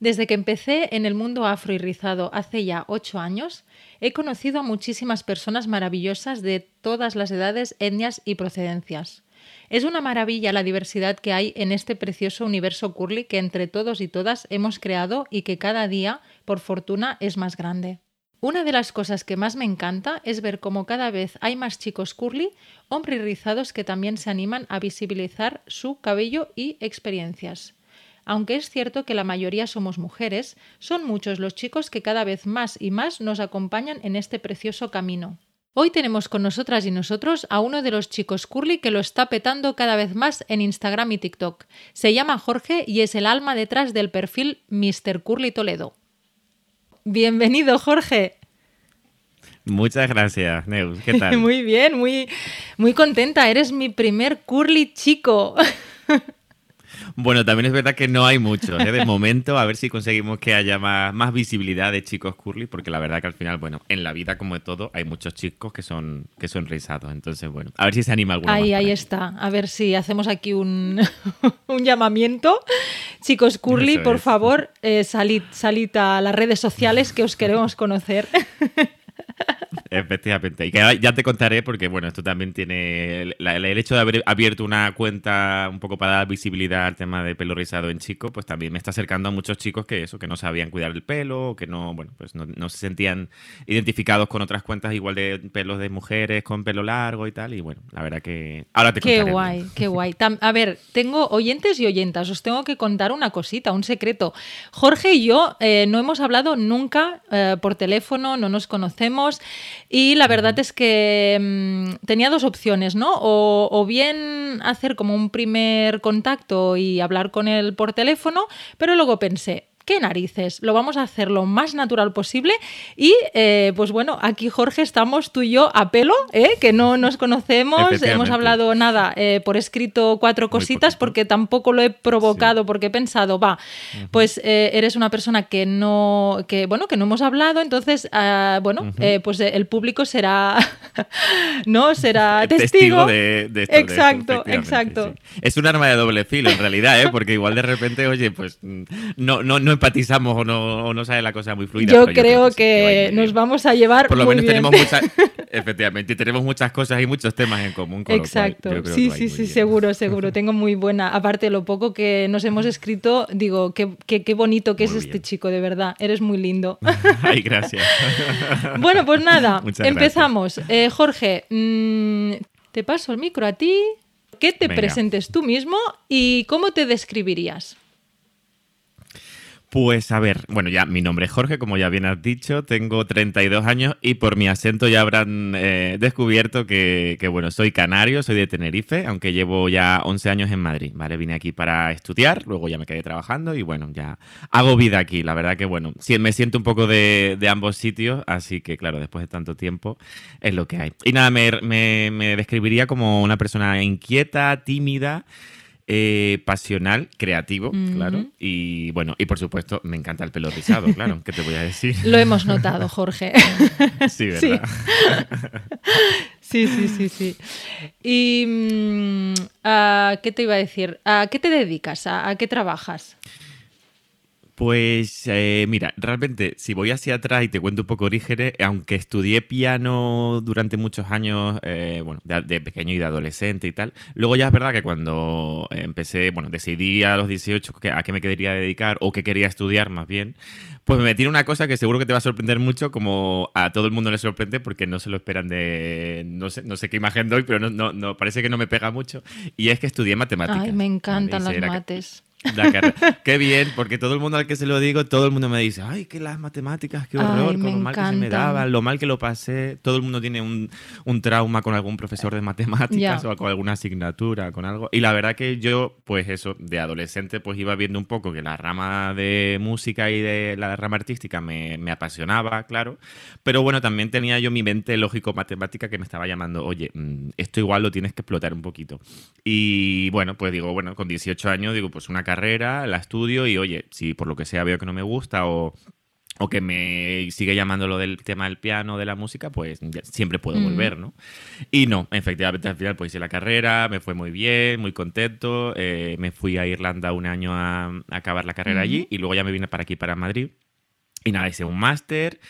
Desde que empecé en el mundo afro y rizado hace ya ocho años, he conocido a muchísimas personas maravillosas de todas las edades, etnias y procedencias. Es una maravilla la diversidad que hay en este precioso universo curly que entre todos y todas hemos creado y que cada día, por fortuna, es más grande. Una de las cosas que más me encanta es ver cómo cada vez hay más chicos curly, hombres rizados que también se animan a visibilizar su cabello y experiencias. Aunque es cierto que la mayoría somos mujeres, son muchos los chicos que cada vez más y más nos acompañan en este precioso camino. Hoy tenemos con nosotras y nosotros a uno de los chicos curly que lo está petando cada vez más en Instagram y TikTok. Se llama Jorge y es el alma detrás del perfil Mr. Curly Toledo. Bienvenido, Jorge. Muchas gracias, Neus. ¿Qué tal? muy bien, muy, muy contenta. Eres mi primer curly chico. Bueno, también es verdad que no hay muchos. ¿eh? De momento, a ver si conseguimos que haya más, más, visibilidad de chicos curly, porque la verdad que al final, bueno, en la vida como de todo, hay muchos chicos que son, que son rizados. Entonces, bueno, a ver si se anima alguno. Ahí, ahí está. A ver si hacemos aquí un, un llamamiento. Chicos curly, por favor, eh, salid, salid a las redes sociales que os queremos conocer. Efectivamente. Y que ya te contaré porque, bueno, esto también tiene... El, hecho de haber abierto una cuenta un poco para dar visibilidad al tema de pelo rizado en chicos, pues también me está acercando a muchos chicos que eso, que no sabían cuidar el pelo, que no, bueno, pues no, se sentían identificados con otras cuentas igual de pelos de mujeres con pelo largo y tal. Y bueno, la verdad que... Ahora te contaré. Qué guay, qué guay. a ver, tengo oyentes y oyentas, os tengo que contar una cosita, un secreto. Jorge y yo eh, no hemos hablado nunca eh, por teléfono, no nos conocemos. Y la verdad es que mm, tenía dos opciones, ¿no? O, bien hacer como un primer contacto y hablar con él por teléfono, pero luego pensé, ¿qué narices? Lo vamos a hacer lo más natural posible. Y eh, pues bueno, aquí Jorge estamos tú y yo a pelo, ¿eh? que no nos conocemos, hemos hablado nada eh, por escrito cuatro cositas porque tampoco lo he provocado porque he pensado, va, pues eres una persona que no, que bueno, que no hemos hablado, entonces, ah, bueno, pues el público será, ¿no? Será testigo, de, esto. Exacto, exacto. Es un arma de doble filo en realidad, ¿eh? porque igual de repente, oye, pues no, no, no empatizamos o no, no sale la cosa muy fluida. Yo, creo, que, nos vamos a llevar. Por lo menos tenemos muchas. efectivamente, tenemos muchas cosas y muchos temas en común. Exacto. sí, sí, sí, seguro, seguro. Tengo muy buena. Aparte, lo poco que nos hemos escrito, digo, qué, qué, bonito que es este chico, de verdad. Eres muy lindo. Ay, gracias. bueno, pues nada, empezamos. Eh, Jorge, mm, te paso el micro a ti. Que te presentes tú mismo y cómo te describirías. Pues a ver, bueno, ya mi nombre es Jorge, como ya bien has dicho, tengo 32 años y por mi acento ya habrán eh, descubierto que, bueno, soy canario, soy de Tenerife, aunque llevo ya 11 años en Madrid, ¿vale? Vine aquí para estudiar, luego ya me quedé trabajando y bueno, ya hago vida aquí, la verdad que bueno, me siento un poco de, ambos sitios, así que claro, después de tanto tiempo es lo que hay. Y nada, me describiría como una persona inquieta, tímida. Eh, pasional, creativo, claro. Y bueno, y por supuesto, me encanta el pelo rizado, claro, ¿qué te voy a decir? Lo hemos notado, Jorge. sí, ¿verdad? Sí, sí, sí, sí. ¿Y mm, qué te iba a decir? ¿A qué te dedicas? ¿A, qué trabajas? Pues eh, mira, realmente si voy hacia atrás y te cuento un poco orígenes, aunque estudié piano durante muchos años, eh, bueno, de, pequeño y de adolescente y tal, luego ya es verdad que cuando empecé, bueno, decidí a los 18 a qué me quería dedicar o qué quería estudiar más bien, pues me metí en una cosa que seguro que te va a sorprender mucho, como a todo el mundo le sorprende porque no se lo esperan de, no sé, no sé qué imagen doy, pero no, no, parece que no me pega mucho, y es que estudié matemáticas. Ay, me encantan las mates. Qué bien, porque todo el mundo al que se lo digo, todo el mundo me dice, ay, que las matemáticas, qué horror, con lo mal que se me daban, lo mal que lo pasé. Todo el mundo tiene un, un trauma con algún profesor de matemáticas o con alguna asignatura, con algo. Y la verdad que yo, pues eso, de adolescente, pues iba viendo un poco que la rama de música y de la rama artística me, me apasionaba, claro. Pero bueno, también tenía yo mi mente lógico-matemática que me estaba llamando, oye, mm, esto igual lo tienes que explotar un poquito. Y bueno, pues digo, bueno, con 18 años, digo, pues una carrera, la estudio y oye, si por lo que sea veo que no me gusta o, que me sigue llamando lo del tema del piano, de la música, pues siempre puedo mm. volver, ¿no? Y no, efectivamente al final pues hice la carrera, me fue muy bien, muy contento, eh, me fui a Irlanda un año a, acabar la carrera allí y luego ya me vine para aquí, para Madrid. Y nada, hice un máster.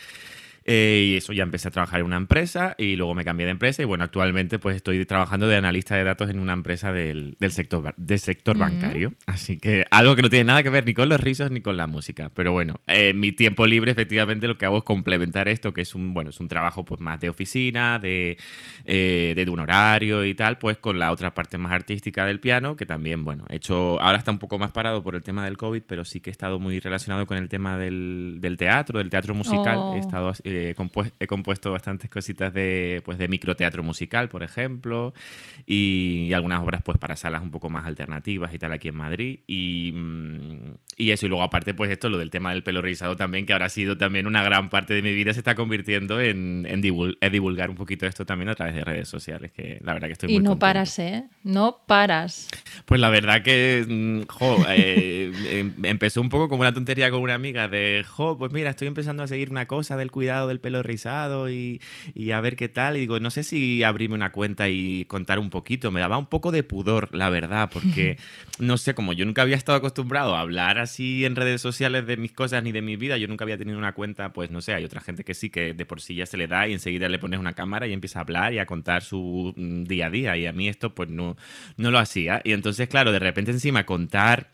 Eh, y eso ya empecé a trabajar en una empresa y luego me cambié de empresa y bueno, actualmente pues estoy trabajando de analista de datos en una empresa del, sector, del sector bancario. Así que algo que no tiene nada que ver ni con los rizos ni con la música. Pero bueno, en mi tiempo libre efectivamente lo que hago es complementar esto, que es un, bueno, es un trabajo pues más de oficina, de, eh, de un horario y tal, pues con la otra parte más artística del piano, que también, bueno, he hecho, ahora está un poco más parado por el tema del COVID, pero sí que he estado muy relacionado con el tema del, teatro, del teatro musical. He oh. estado eh, he compuesto bastantes cositas de, pues, de microteatro musical, por ejemplo, y, algunas obras pues para salas un poco más alternativas y tal aquí en Madrid. Y, mm, y, eso, y luego aparte pues esto, lo del tema del pelo rizado también, que ahora ha sido también una gran parte de mi vida, se está convirtiendo en, en, divulgar un poquito esto también a través de redes sociales, que la verdad que estoy y muy Y no paras, ¿eh? No paras. Pues la verdad que, mm, jo, eh, em, empezó un poco como una tontería con una amiga de, jo, pues mira, estoy empezando a seguir una cosa del cuidado del pelo rizado y, a ver qué tal. Y digo, no sé si abrirme una cuenta y contar un poquito. Me daba un poco de pudor, la verdad, porque no sé, como yo nunca había estado acostumbrado a hablar así en redes sociales de mis cosas ni de mi vida, yo nunca había tenido una cuenta, pues no sé, hay otra gente que sí, que de por sí ya se le da y enseguida le pones una cámara y empieza a hablar y a contar su mm, día a día. Y a mí esto pues no, no lo hacía. Y entonces, claro, de repente encima contar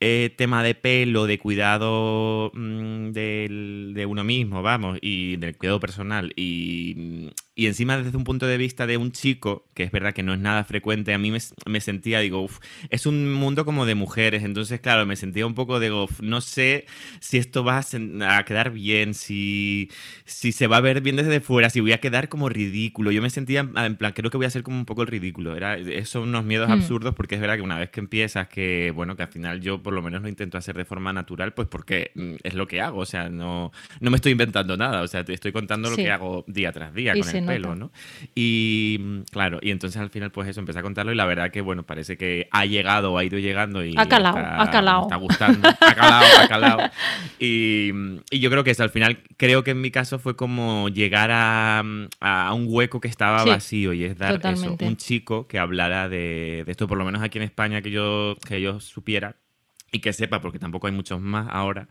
eh, tema de pelo, de cuidado mm, de uno mismo, vamos, y del cuidado personal, y, y encima desde un punto de vista de un chico, que es verdad que no es nada frecuente, a mí me, sentía, digo, uf, es un mundo como de mujeres, entonces claro, me sentía un poco, digo, no sé si esto va a, quedar bien, si, si se va a ver bien desde fuera, si voy a quedar como ridículo. Yo me sentía, en plan, creo que voy a ser como un poco el ridículo. Era, son unos miedos hmm. absurdos porque es verdad que una vez que empiezas, que bueno, que al final yo por lo menos lo intento hacer de forma natural, pues porque mm, es lo que hago, o sea, no, no me estoy inventando nada, o sea, te estoy contando lo que hago día tras día con el pelo, ¿no? Y mm, claro, y entonces al final pues eso, empecé a contarlo y la verdad que bueno, parece que ha llegado, ha ido llegando y... Ha calado, ha calado. Está gustando, ha calado, ha calado. Y, y, yo creo que eso, al final, creo que en mi caso fue como llegar a, a un hueco que estaba vacío y es dar eso, un chico que hablara de, de, esto, por lo menos aquí en España, que yo, que yo supiera y que sepa, porque tampoco hay muchos más ahora,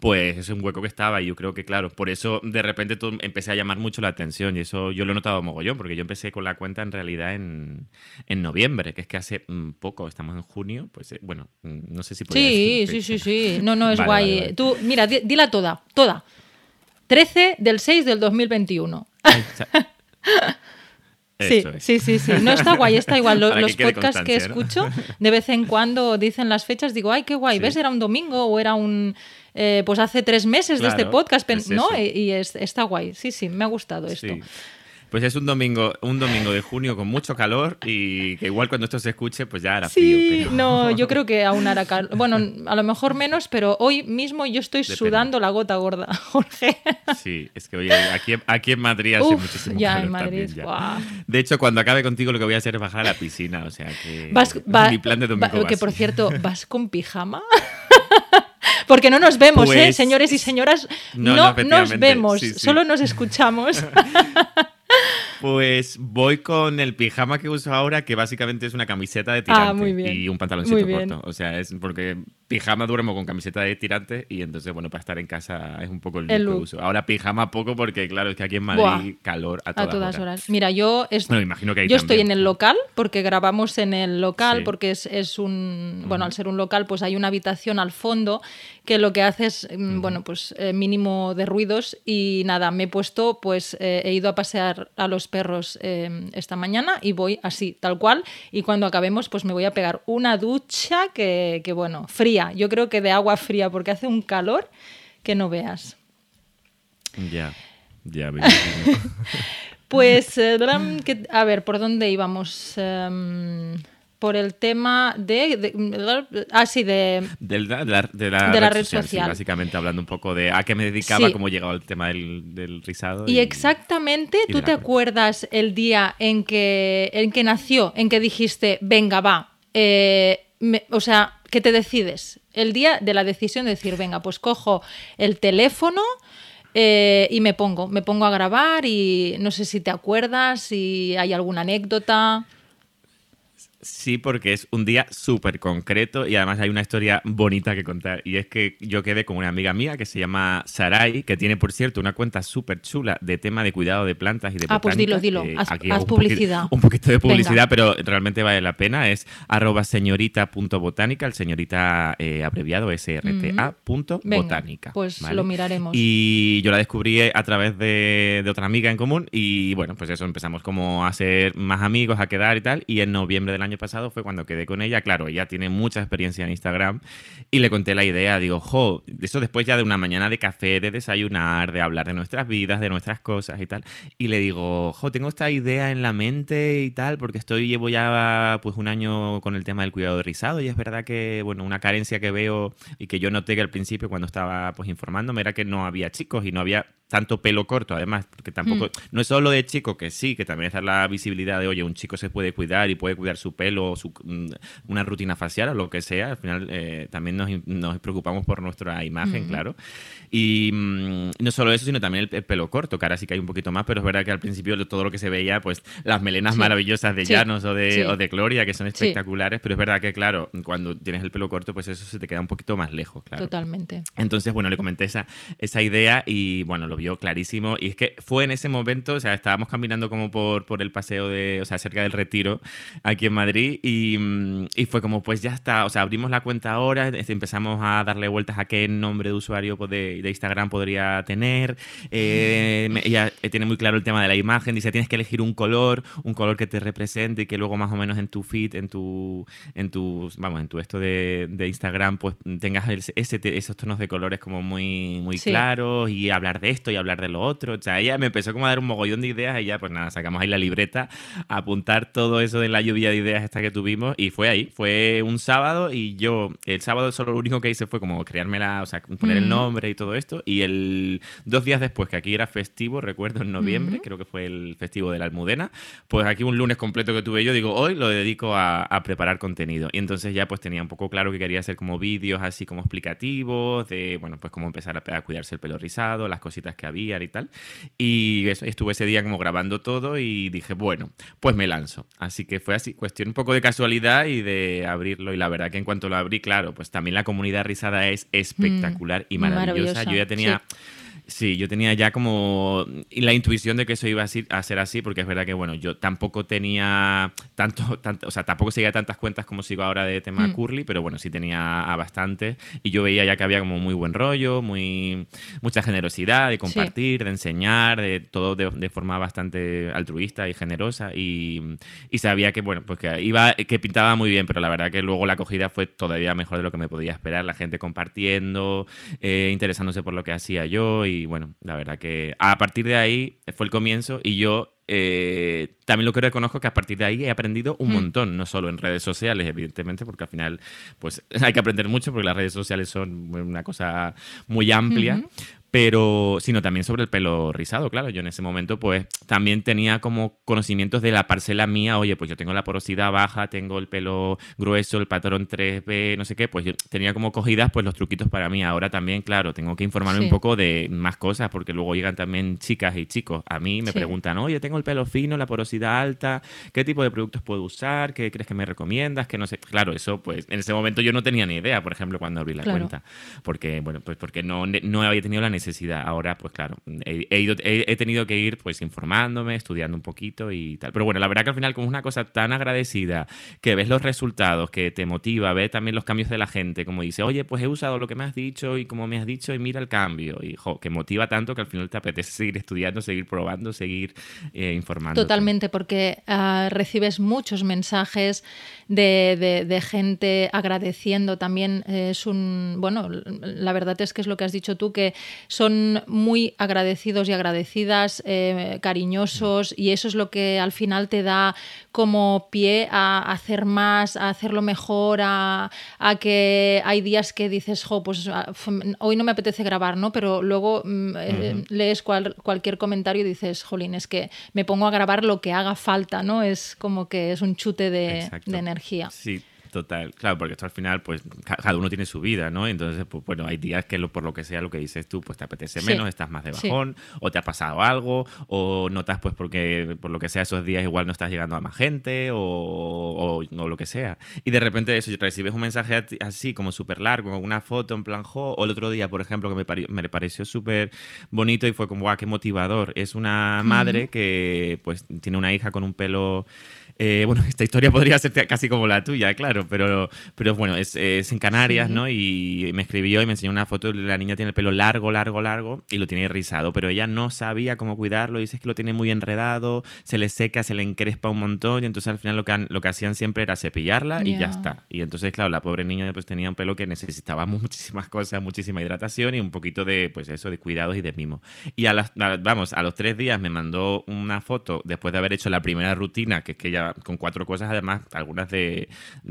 pues es un hueco que estaba y yo creo que, claro, por eso de repente todo empecé a llamar mucho la atención y eso yo lo he notado mogollón, porque yo empecé con la cuenta en realidad en, en noviembre, que es que hace mm, poco, estamos en junio, pues eh, bueno, mm, no sé si Sí, sí, sí, sí, no, no, es guay. Tú, mira, dila toda, toda. 13 del 6 del 2021. Sí, sí, sí, sí. No está guay, está igual. Los, podcasts que escucho, de vez en cuando dicen las fechas, digo, ay, qué guay, ¿ves? Era un domingo o era un. Eh, pues hace tres meses de este podcast, ¿no? Y, está guay. Sí, sí, me ha gustado esto. Pues es un domingo, un domingo de junio con mucho calor y que igual cuando esto se escuche, pues ya hará frío. no, yo creo que aún hará calor. Bueno, a lo mejor menos, pero hoy mismo yo estoy sudando la gota gorda, Jorge. Sí, es que oye, aquí, aquí en Madrid hace muchísimo ya, en Madrid, De hecho, cuando acabe contigo lo que voy a hacer es bajar a la piscina, o sea que vas, mi plan de domingo. que por cierto, ¿vas con pijama? Porque no nos vemos, ¿eh? Pues Señores y señoras, no, nos vemos, solo nos escuchamos. Pues voy con el pijama que uso ahora, que básicamente es una camiseta de ah, tirante y un pantaloncito corto. O sea, es porque pijama duermo con camiseta de tirante y entonces, bueno, para estar en casa es un poco el, look, que uso. Ahora pijama poco porque, claro, es que aquí en Madrid calor a todas, horas. Mira, yo, imagino que yo estoy en el local porque grabamos en el local porque es, un... Bueno, al ser un local pues hay una habitación al fondo que lo que hace es, mm, bueno, pues eh, mínimo de ruidos y nada, me he puesto, pues eh, he ido a pasear a los perros em, esta mañana y voy así, tal cual. Y cuando acabemos, pues me voy a pegar una ducha que, bueno, fría fría, yo creo que de agua fría, porque hace un calor que no veas. Ya, ya Pues, eh, a ver, ¿por dónde íbamos? Em, por el tema de, ah sí de de la, de la, red, social, básicamente hablando un poco de a qué me dedicaba cómo llegaba el tema del, del rizado y, exactamente tú te acuerdas el día en que en que nació en que dijiste venga va eh, o sea que te decides el día de la decisión de decir venga pues cojo el teléfono eh, y me pongo, me pongo a grabar y no sé si te acuerdas, si hay alguna anécdota. Sí, porque es un día súper concreto y además hay una historia bonita que contar. Y es que yo quedé con una amiga mía que se llama Sarai, que tiene, por cierto, una cuenta súper chula de tema de cuidado de plantas y de Ah, pues dilo, dilo. haz, publicidad. Un poquito, de publicidad, pero realmente vale la pena. Es arroba señorita.botánica, el señorita eh, abreviado SRTA punto botánica. Pues lo miraremos. Y yo la descubrí a través de, de otra amiga en común y bueno, pues eso, empezamos como a ser más amigos, a quedar y tal. Y en noviembre del año pasado fue cuando quedé con ella. Claro, ella tiene mucha experiencia en Instagram y le conté la idea. Digo, jo, eso después ya de una mañana de café, de desayunar, de hablar de nuestras vidas, de nuestras cosas y tal. Y le digo, jo, tengo esta idea en la mente y tal, porque estoy, llevo ya pues un año con el tema del cuidado de rizado y es verdad que, bueno, una carencia que veo y que yo noté que al principio cuando estaba pues informándome era que no había chicos y no había tanto pelo corto, además, porque tampoco, mm. no es solo de chico, que sí, que también es la visibilidad de, oye, un chico se puede cuidar y puede cuidar su pelo, su, mm, una rutina facial o lo que sea, al final eh, también nos, preocupamos por nuestra imagen, claro. Y mm, no solo eso, sino también el, pelo corto, que ahora sí que hay un poquito más, pero es verdad que al principio todo lo que se veía, pues las melenas maravillosas de Llanos o de, o de Gloria, que son espectaculares, pero es verdad que, claro, cuando tienes el pelo corto, pues eso se te queda un poquito más lejos, claro. Totalmente. Entonces, bueno, le comenté esa, esa idea y, bueno, lo vio clarísimo. Y es que fue en ese momento, o sea, estábamos caminando como por, por el paseo de, o sea, cerca del retiro aquí en Madrid y, mm, y fue como, pues ya está, o sea, abrimos la cuenta ahora, empezamos a darle vueltas a qué nombre de usuario de, de Instagram podría tener. Eh, ella eh, tiene muy claro el tema de la imagen, dice, tienes que elegir un color, un color que te represente y que luego más o menos en tu feed, en tu, en tu, vamos, en tu esto de, de Instagram, pues tengas ese, esos tonos de colores como muy, muy claros y hablar de esto y hablar de lo otro. O sea, ella me empezó como a dar un mogollón de ideas y ya, pues nada, sacamos ahí la libreta, a apuntar todo eso de la lluvia de ideas esta que tuvimos y fue ahí. Fue un sábado y yo, el sábado solo lo único que hice fue como creármela, o sea, poner el nombre y todo esto. Y el dos días después, que aquí era festivo, recuerdo en noviembre, creo que fue el festivo de la Almudena, pues aquí un lunes completo que tuve yo, digo, hoy lo dedico a, preparar contenido. Y entonces ya pues tenía un poco claro que quería hacer como vídeos así como explicativos, de, bueno, pues cómo empezar a, a cuidarse el pelo rizado, las cositas que había y tal. Y estuve ese día como grabando todo y dije, bueno, pues me lanzo. Así que fue así, cuestión un poco de casualidad y de abrirlo. Y la verdad que en cuanto lo abrí, claro, pues también la comunidad rizada es espectacular y mm, maravillosa. Yo ya tenía... Sí, yo tenía ya como la intuición de que eso iba a ser así, porque es verdad que, bueno, yo tampoco tenía tanto, tanto o sea, tampoco seguía tantas cuentas como sigo ahora de tema mm. curly, pero bueno, sí tenía a bastante. Y yo veía ya que había como muy buen rollo, muy mucha generosidad de compartir, de enseñar, de todo de, forma bastante altruista y generosa. Y, y, sabía que, bueno, pues que iba, que pintaba muy bien, pero la verdad que luego la acogida fue todavía mejor de lo que me podía esperar. La gente compartiendo, eh, interesándose por lo que hacía yo y y bueno, la verdad que a partir de ahí fue el comienzo y yo eh, también lo que reconozco que a partir de ahí he aprendido un hmm. montón, no solo en redes sociales, evidentemente, porque al final pues hay que aprender mucho porque las redes sociales son una cosa muy amplia, pero sino también sobre el pelo rizado, claro. Yo en ese momento pues también tenía como conocimientos de la parcela mía, oye, pues yo tengo la porosidad baja, tengo el pelo grueso, el patrón 3B, no sé qué, pues yo tenía como cogidas pues los truquitos para mí. Ahora también, claro, tengo que informarme un poco de más cosas porque luego llegan también chicas y chicos. A mí me preguntan, oye, tengo el pelo fino, la porosidad alta, ¿qué tipo de productos puedo usar? ¿Qué crees que me recomiendas? Que no sé. Claro, eso pues en ese momento yo no tenía ni idea, por ejemplo, cuando abrí la cuenta. Porque, bueno, pues porque no, no había tenido la necesidad Ahora, pues claro, he, ido, he, tenido que ir pues informándome, estudiando un poquito y tal. Pero bueno, la verdad que al final como es una cosa tan agradecida, que ves los resultados, que te motiva, ves también los cambios de la gente, como dice, oye, pues he usado lo que me has dicho y como me has dicho y mira el cambio. Y que motiva tanto que al final te apetece seguir estudiando, seguir probando, seguir eh, informando. Totalmente, porque ah, recibes muchos mensajes de, gente agradeciendo también. es un, bueno, la verdad es que es lo que has dicho tú, que son muy agradecidos y agradecidas, eh, cariñosos, y eso es lo que al final te da como pie a hacer más, a hacerlo mejor, a, que hay días que dices, jo, pues ah, hoy no me apetece grabar, ¿no? Pero luego mm, eh, lees cualquier comentario y dices, jolín, es que me pongo a grabar lo que haga falta, ¿no? Es como que es un chute de, de energía. Sí, Total, claro, porque esto al final, pues cada uno tiene su vida, ¿no? Entonces, pues bueno, hay días que por lo que sea lo que dices tú, pues te apetece menos, estás más de bajón, o te ha pasado algo, o notas, pues porque por lo que sea esos días igual no estás llegando a más gente, o, o, lo que sea. Y de repente eso, recibes un mensaje así, como súper largo, con una foto en plan, jo, o el otro día, por ejemplo, que me, me pareció súper bonito y fue como, guau, qué motivador. Es una madre que pues tiene una hija con un pelo eh, bueno, esta historia podría ser casi como la tuya, claro, pero, pero bueno, es, en Canarias, ¿no? Y me escribió y me enseñó una foto, la niña tiene el pelo largo, largo, largo y lo tiene rizado, pero ella no sabía cómo cuidarlo, dice que lo tiene muy enredado, se le seca, se le encrespa un montón y entonces al final lo que, lo que hacían siempre era cepillarla y ya está. Y entonces, claro, la pobre niña pues tenía un pelo que necesitaba muchísimas cosas, muchísima hidratación y un poquito de, pues eso, de cuidados y de mimo. Y a las, vamos, a los tres días me mandó una foto después de haber hecho la primera rutina, que es que ella con cuatro cosas, además, algunas de,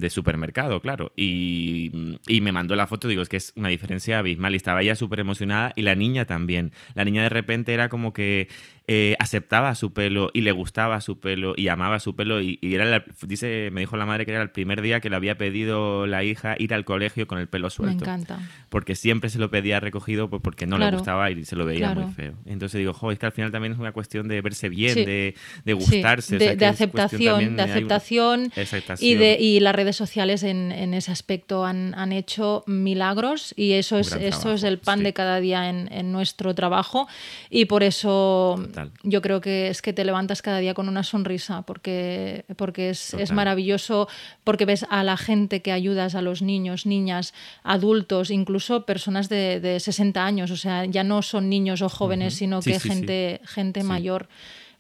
supermercado, claro. Y, y, me mandó la foto, digo, es que es una diferencia abismal. Y estaba ella súper emocionada y la niña también. La niña de repente era como que eh, aceptaba su pelo y le gustaba su pelo y amaba su pelo y, era dice me dijo la madre que era el primer día que le había pedido la hija ir al colegio con el pelo suelto. me encanta. Porque siempre se lo pedía recogido pues porque no le gustaba y se lo veía muy feo. Entonces digo jo es que al final también es una cuestión de verse bien de, de, gustarse de, aceptación de aceptación y de y las redes sociales en, en ese aspecto han, han, hecho milagros y eso es eso es el pan de cada día en, en nuestro trabajo y por eso yo creo que es que te levantas cada día con una sonrisa porque, porque es, maravilloso, porque ves a la gente que ayudas, a los niños, niñas, adultos, incluso personas de, 60 años, o sea, ya no son niños o jóvenes, sino que gente, gente mayor.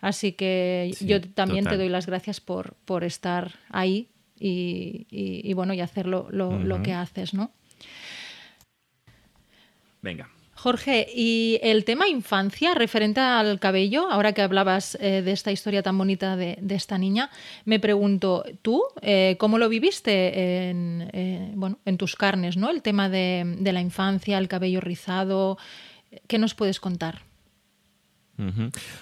Así que yo también te doy las gracias por, por estar ahí y, bueno, y hacer lo, lo que haces, ¿no? Venga. Jorge, y el tema infancia referente al cabello, ahora que hablabas eh, de esta historia tan bonita de, esta niña, me pregunto, ¿tú eh, cómo lo viviste en, eh, bueno, en tus carnes, ¿no? El tema de la infancia, el cabello rizado, ¿qué nos puedes contar?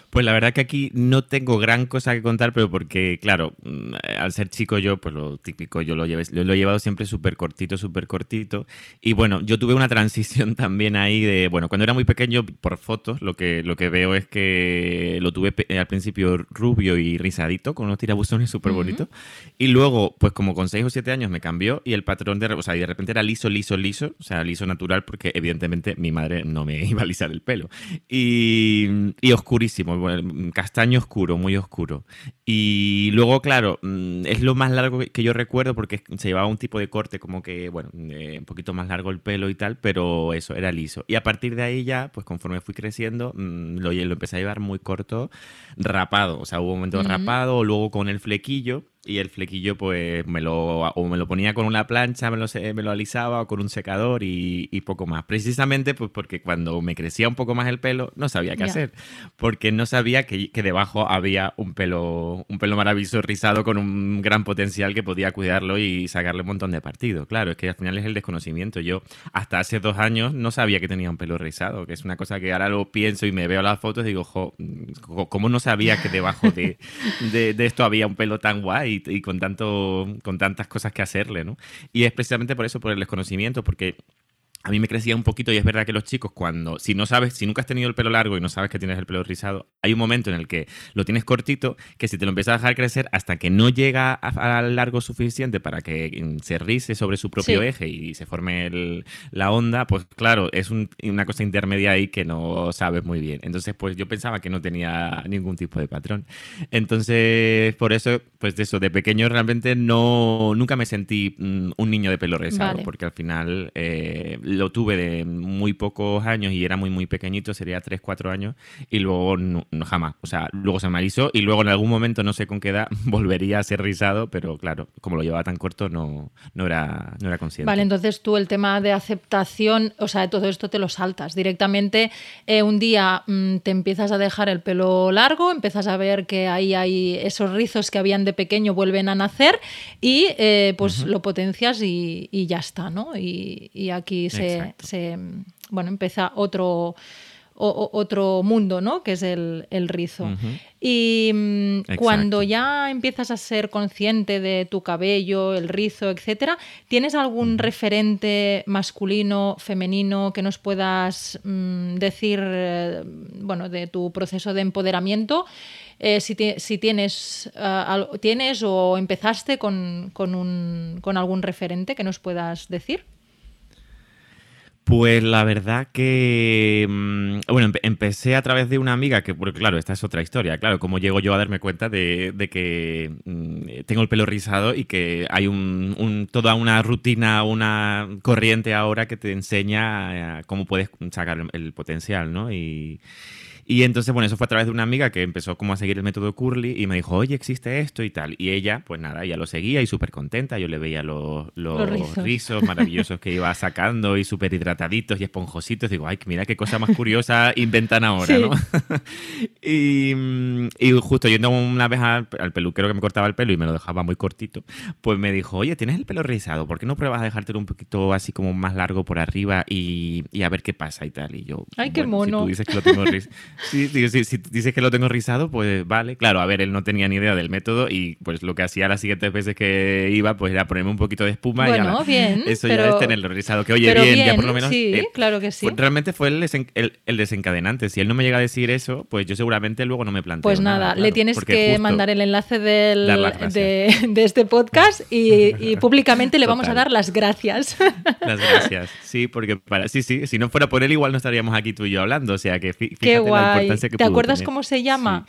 Pues la verdad que aquí no tengo gran cosa que contar, pero porque, claro, mm, al ser chico yo, pues lo típico, yo lo, llevé, lo, he llevado siempre súper cortito, súper cortito. Y bueno, yo tuve una transición también ahí de, bueno, cuando era muy pequeño, por fotos, lo que, lo que veo es que lo tuve al principio rubio y rizadito, con unos tirabuzones súper bonitos. Y luego, pues como con 6 o 7 años me cambió y el patrón de, o sea, y de repente era liso, liso, liso, o sea, liso natural, porque evidentemente mi madre no me iba a alisar el pelo. Y y oscurísimo, castaño oscuro, muy oscuro. Y luego, claro, mm, es lo más largo que yo recuerdo porque se llevaba un tipo de corte como que, bueno, eh, un poquito más largo el pelo y tal, pero eso, era liso. Y a partir de ahí ya, pues conforme fui creciendo, mm, lo, lo empecé a llevar muy corto, rapado. O sea, hubo un momento rapado, luego con el flequillo y el flequillo pues me lo, o me lo ponía con una plancha, me lo, me lo alisaba o con un secador y, poco más. Precisamente pues porque cuando me crecía un poco más el pelo no sabía qué hacer, porque no sabía que, que, debajo había un pelo, un pelo maravilloso rizado con un gran potencial que podía cuidarlo y sacarle un montón de partido. Claro, es que al final es el desconocimiento. Yo hasta hace dos años no sabía que tenía un pelo rizado, que es una cosa que ahora lo pienso y me veo las fotos y digo, jo, ¿cómo no sabía que debajo de, de, esto había un pelo tan guay? y, con, tanto, con tantas cosas que hacerle, ¿no? Y es precisamente por eso, por el desconocimiento, porque a mí me crecía un poquito y es verdad que los chicos cuando, si no sabes, si nunca has tenido el pelo largo y no sabes que tienes el pelo rizado, hay un momento en el que lo tienes cortito, que si te lo empiezas a dejar crecer hasta que no llega al largo suficiente para que se rice sobre su propio eje y se forme la onda, pues claro, es una cosa intermedia ahí que no sabes muy bien. Entonces, pues yo pensaba que no tenía ningún tipo de patrón. Entonces, por eso, pues de eso, de pequeño realmente no, nunca me sentí mm, un niño de pelo rizado, porque al final... Eh, lo tuve de muy pocos años y era muy, muy pequeñito, sería 3, 4 años, y luego no, jamás. O sea, luego se me alisó y luego en algún momento, no sé con qué edad, volvería a ser rizado, pero claro, como lo llevaba tan corto, no, no, era, no era consciente. Vale, entonces tú el tema de aceptación, o sea, de todo esto te lo saltas. Directamente eh, un día mm, te empiezas a dejar el pelo largo, empiezas a ver que ahí hay esos rizos que habían de pequeño vuelven a nacer y eh, pues lo potencias y, ya está, ¿no? Y, y aquí se se, bueno, empieza otro, otro mundo, ¿no? Que es el, rizo. Y mm, cuando ya empiezas a ser consciente de tu cabello, el rizo, etcétera, ¿tienes algún referente masculino, femenino que nos puedas mm, decir, eh, bueno, de tu proceso de empoderamiento? Eh, si, tienes, ah, tienes o empezaste con, un, con algún referente que nos puedas decir. Pues la verdad que, mm, bueno, empecé a través de una amiga que, porque claro, esta es otra historia, claro, cómo llego yo a darme cuenta de, que mm, tengo el pelo rizado y que hay un, toda una rutina, una corriente ahora que te enseña cómo puedes sacar el potencial, ¿no? Y, y entonces, bueno, eso fue a través de una amiga que empezó como a seguir el método Curly y me dijo, oye, existe esto y tal. Y ella, pues nada, ella lo seguía y súper contenta. Yo le veía los, los, rizos. maravillosos que iba sacando y súper hidrataditos y esponjositos. Digo, ay, mira qué cosa más curiosa inventan ahora, ¿no? y, y, justo yendo una vez al, peluquero que me cortaba el pelo y me lo dejaba muy cortito, pues me dijo, oye, tienes el pelo rizado, ¿por qué no pruebas a dejártelo un poquito así como más largo por arriba y, y a ver qué pasa y tal? Y yo, ay, qué mono. Si tú dices que lo tengo rizado. Sí, sí, sí, si dices que lo tengo rizado, pues vale. Claro, a ver, él no tenía ni idea del método y pues lo que hacía las siguientes veces que iba, pues era ponerme un poquito de espuma bueno, y bien, eso ya es tenerlo rizado. Que oye, bien, ya por lo menos. Sí, eh, claro que sí. realmente fue el, el, desencadenante. Si él no me llega a decir eso, pues yo seguramente luego no me planteo. Pues nada, le tienes que mandar el enlace del, de, de, este podcast y, públicamente le vamos a dar las gracias. Las gracias. Sí, porque para, sí, sí, si no fuera por él, igual no estaríamos aquí tú y yo hablando. O sea que fíjate Qué guay. ¿Te acuerdas cómo se llama?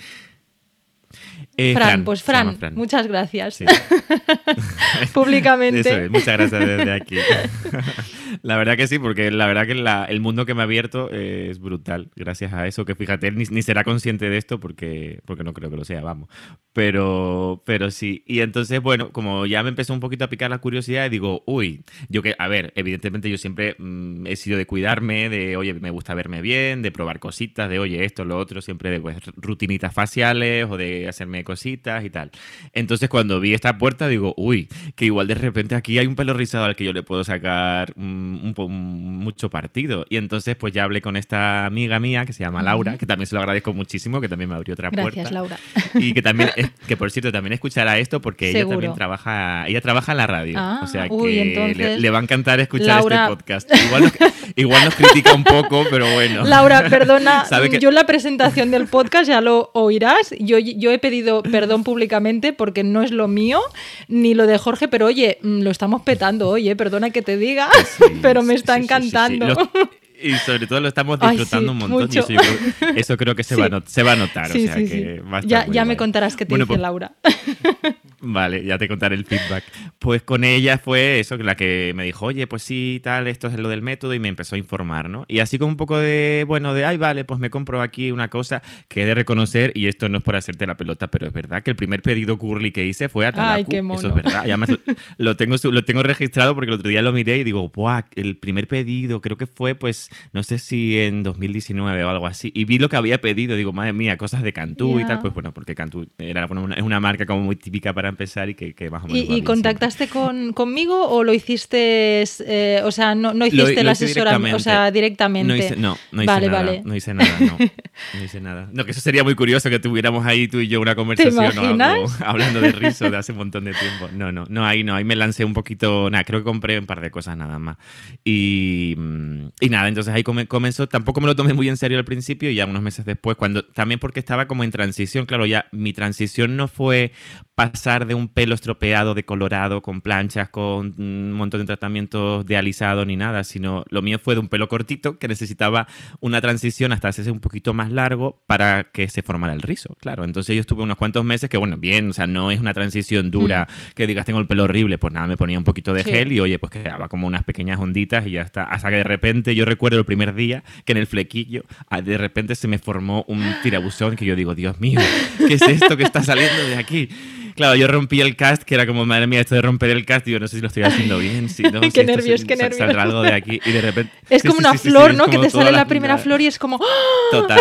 Eh, Fran, pues Fran, muchas gracias. Públicamente. muchas gracias desde aquí. la verdad que sí, porque la verdad que el mundo que me ha abierto es brutal, gracias a eso, que fíjate, él ni, será consciente de esto porque, porque no creo que lo sea, vamos. Pero, pero sí. Y entonces, bueno, como ya me empezó un poquito a picar la curiosidad, digo, uy, yo que, a ver, evidentemente yo siempre mm, he sido de cuidarme, de, oye, me gusta verme bien, de probar cositas, de, oye, esto, lo otro, siempre de pues, rutinitas faciales o de hacerme cositas y tal. Entonces, cuando vi esta puerta, digo, uy, que igual de repente aquí hay un pelo rizado al que yo le puedo sacar un, mucho partido. Y entonces, pues ya hablé con esta amiga mía que se llama Laura, que también se lo agradezco muchísimo, que también me abrió otra puerta. Gracias, Laura. Y que también que por cierto también escuchará esto porque ella también trabaja, ella trabaja en la radio. Ah, o sea que le, va a encantar escuchar este podcast. Igual nos, critica un poco, pero bueno. Laura, perdona, yo en la presentación del podcast ya lo oirás. Yo, yo he pedido perdón públicamente porque no es lo mío ni lo de Jorge, pero oye, mm, lo estamos petando, oye, perdona que te diga, pero me está encantando y sobre todo lo estamos disfrutando un montón. Y eso, creo que se, va, a se va a notar. o sea que ya, ya me contarás qué te dice pues Laura. Vale, ya te contaré el feedback. Pues con ella fue eso, la que me dijo, oye, pues sí, tal, esto es lo del método, y me empezó a informar, ¿no? Y así con un poco de, bueno, de, ay, vale, pues me compro aquí una cosa que he de reconocer, y esto no es por hacerte la pelota, pero es verdad que el primer pedido curly que hice fue a Talaku. Ay, qué mono. Eso es verdad. Y además lo tengo, lo tengo registrado porque el otro día lo miré y digo, ¡buah! El primer pedido creo que fue, pues, no sé si en 2019 o algo así, y vi lo que había pedido, digo, madre mía, cosas de Cantú y tal, pues bueno, porque Cantú era una, es una marca como muy típica para empezar y que, que más o menos... ¿Y, contactaste con, conmigo o lo hiciste, eh, o sea, no, no hiciste la asesoramiento, o sea, directamente? No hice, no, no hice vale, nada, vale. no hice nada, no, no hice nada. No, que eso sería muy curioso que tuviéramos ahí tú y yo una conversación o hablando de riso de hace un montón de tiempo. No, no, no, ahí no, ahí me lancé un poquito, nada, creo que compré un par de cosas nada más. Y, y nada, entonces ahí comenzó, tampoco me lo tomé muy en serio al principio y ya unos meses después, cuando también porque estaba como en transición, claro, ya mi transición no fue pasar de un pelo estropeado, de colorado, con planchas, con un montón de tratamientos de alisado ni nada, sino lo mío fue de un pelo cortito que necesitaba una transición hasta hacerse un poquito más largo para que se formara el rizo, claro. Entonces yo estuve unos cuantos meses que, bueno, bien, o sea, no es una transición dura mm. que digas tengo el pelo horrible, pues nada, me ponía un poquito de gel y oye, pues quedaba como unas pequeñas onditas y ya está. Hasta que de repente yo recuerdo el primer día que en el flequillo ah, de repente se me formó un tirabuzón que yo digo, Dios mío, ¿qué es esto que está saliendo de aquí? Claro, yo rompí el cast, que era como, madre mía, esto de romper el cast, digo, no sé si lo estoy haciendo bien, si no, qué nervios, qué nervios. Saldrá algo de aquí y de repente... Es como una flor, ¿no? Que te sale la primera flor y es como... Total.